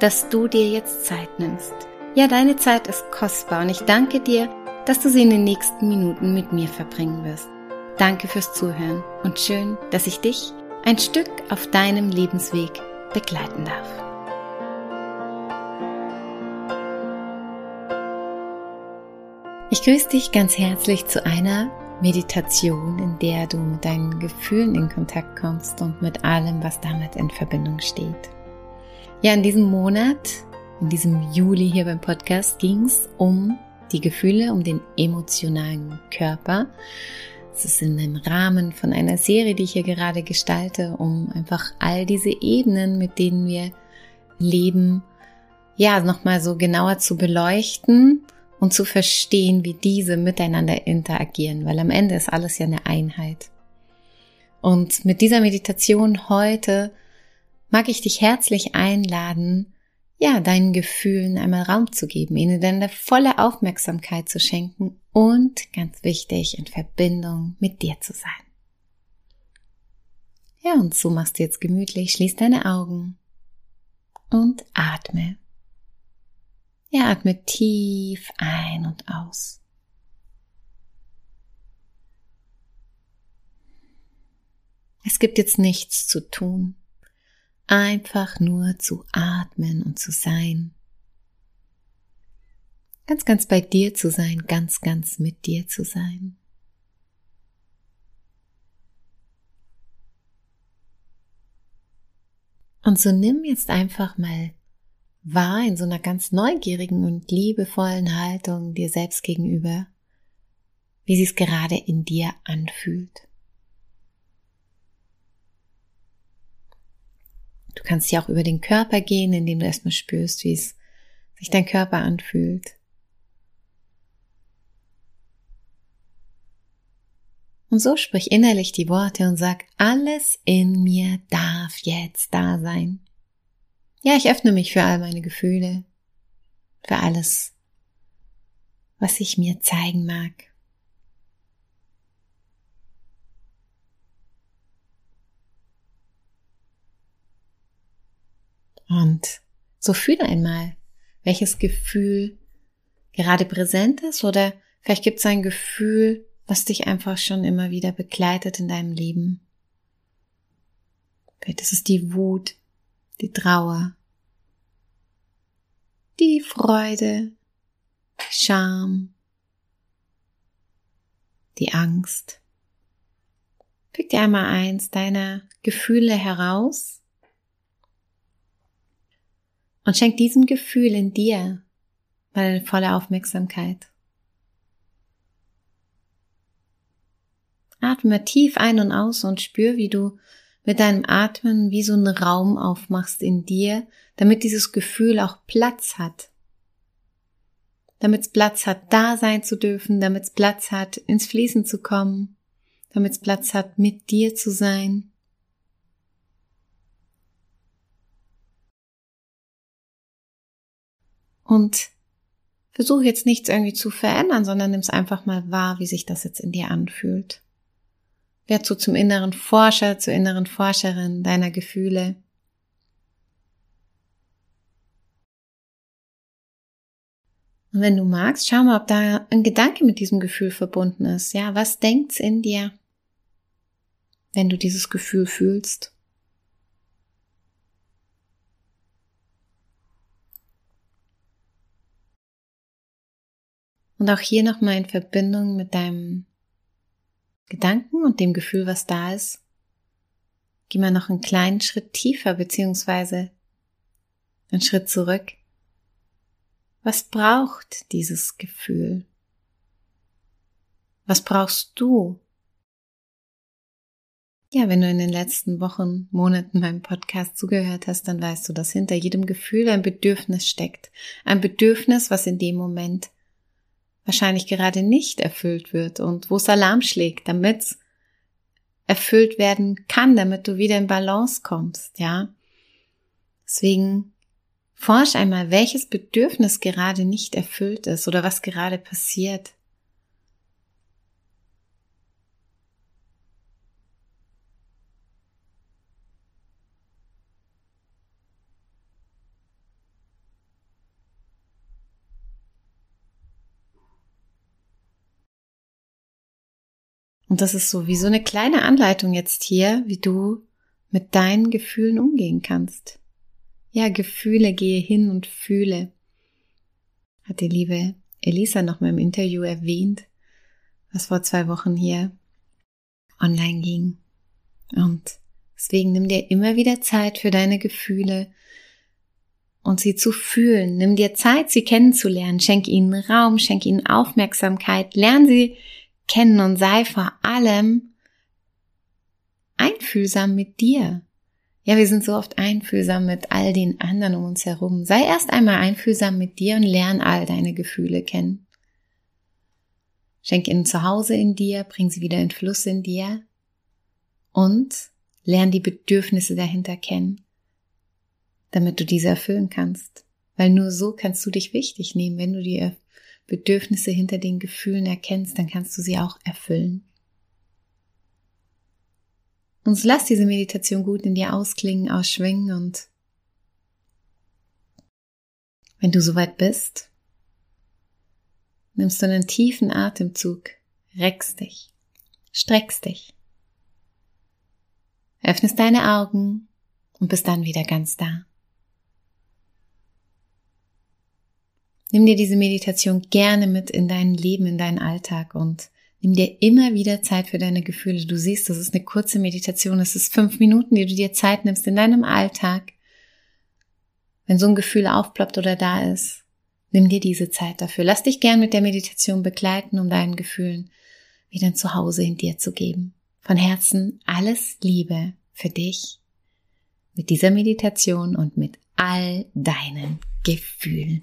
dass du dir jetzt Zeit nimmst. Ja, deine Zeit ist kostbar und ich danke dir, dass du sie in den nächsten Minuten mit mir verbringen wirst. Danke fürs Zuhören und schön, dass ich dich ein Stück auf deinem Lebensweg begleiten darf. Ich grüße dich ganz herzlich zu einer Meditation, in der du mit deinen Gefühlen in Kontakt kommst und mit allem, was damit in Verbindung steht. Ja, in diesem Monat, in diesem Juli hier beim Podcast ging es um die Gefühle, um den emotionalen Körper. Es ist in dem Rahmen von einer Serie, die ich hier gerade gestalte, um einfach all diese Ebenen, mit denen wir leben, ja, nochmal so genauer zu beleuchten und zu verstehen, wie diese miteinander interagieren, weil am Ende ist alles ja eine Einheit. Und mit dieser Meditation heute mag ich dich herzlich einladen, ja, deinen Gefühlen einmal Raum zu geben, ihnen deine volle Aufmerksamkeit zu schenken und ganz wichtig, in Verbindung mit dir zu sein. Ja, und so machst du jetzt gemütlich, schließ deine Augen und atme. Ja, atme tief ein und aus. Es gibt jetzt nichts zu tun einfach nur zu atmen und zu sein. Ganz, ganz bei dir zu sein, ganz, ganz mit dir zu sein. Und so nimm jetzt einfach mal wahr in so einer ganz neugierigen und liebevollen Haltung dir selbst gegenüber, wie sie es gerade in dir anfühlt. Du kannst ja auch über den Körper gehen, indem du erstmal spürst, wie es sich dein Körper anfühlt. Und so sprich innerlich die Worte und sag, alles in mir darf jetzt da sein. Ja, ich öffne mich für all meine Gefühle, für alles, was ich mir zeigen mag. Und so fühle einmal, welches Gefühl gerade präsent ist oder vielleicht gibt es ein Gefühl, was dich einfach schon immer wieder begleitet in deinem Leben. Vielleicht ist es die Wut, die Trauer, die Freude, die Scham, die Angst. Pick dir einmal eins deiner Gefühle heraus und schenk diesem Gefühl in dir mal volle Aufmerksamkeit. Atme tief ein und aus und spür, wie du mit deinem Atmen wie so einen Raum aufmachst in dir, damit dieses Gefühl auch Platz hat. Damit es Platz hat, da sein zu dürfen, damit es Platz hat, ins Fließen zu kommen, damit es Platz hat, mit dir zu sein. Und versuche jetzt nichts irgendwie zu verändern, sondern nimm es einfach mal wahr, wie sich das jetzt in dir anfühlt. Werd so zum inneren Forscher, zur inneren Forscherin deiner Gefühle. Und wenn du magst, schau mal, ob da ein Gedanke mit diesem Gefühl verbunden ist. Ja, was denkt's in dir, wenn du dieses Gefühl fühlst? Und auch hier nochmal in Verbindung mit deinem Gedanken und dem Gefühl, was da ist, geh mal noch einen kleinen Schritt tiefer, beziehungsweise einen Schritt zurück. Was braucht dieses Gefühl? Was brauchst du? Ja, wenn du in den letzten Wochen, Monaten meinem Podcast zugehört hast, dann weißt du, dass hinter jedem Gefühl ein Bedürfnis steckt. Ein Bedürfnis, was in dem Moment wahrscheinlich gerade nicht erfüllt wird und wo es Alarm schlägt, damit es erfüllt werden kann, damit du wieder in Balance kommst, ja. Deswegen forsch einmal, welches Bedürfnis gerade nicht erfüllt ist oder was gerade passiert. Und das ist so wie so eine kleine Anleitung jetzt hier, wie du mit deinen Gefühlen umgehen kannst. Ja, Gefühle, gehe hin und fühle. Hat die liebe Elisa noch mal im Interview erwähnt, was vor zwei Wochen hier online ging. Und deswegen nimm dir immer wieder Zeit für deine Gefühle und sie zu fühlen. Nimm dir Zeit, sie kennenzulernen. Schenk ihnen Raum, schenk ihnen Aufmerksamkeit. Lern sie kennen und sei vor allem einfühlsam mit dir. Ja, wir sind so oft einfühlsam mit all den anderen um uns herum. Sei erst einmal einfühlsam mit dir und lern all deine Gefühle kennen. Schenk ihnen zu Hause in dir, bring sie wieder in Fluss in dir und lern die Bedürfnisse dahinter kennen, damit du diese erfüllen kannst. Weil nur so kannst du dich wichtig nehmen, wenn du die Bedürfnisse hinter den Gefühlen erkennst, dann kannst du sie auch erfüllen. Und lass diese Meditation gut in dir ausklingen, ausschwingen und wenn du soweit bist, nimmst du einen tiefen Atemzug, reckst dich, streckst dich, öffnest deine Augen und bist dann wieder ganz da. Nimm dir diese Meditation gerne mit in dein Leben, in deinen Alltag und nimm dir immer wieder Zeit für deine Gefühle. Du siehst, das ist eine kurze Meditation. Es ist fünf Minuten, die du dir Zeit nimmst in deinem Alltag. Wenn so ein Gefühl aufploppt oder da ist, nimm dir diese Zeit dafür. Lass dich gern mit der Meditation begleiten, um deinen Gefühlen wieder ein Zuhause in dir zu geben. Von Herzen alles Liebe für dich mit dieser Meditation und mit all deinen Gefühlen.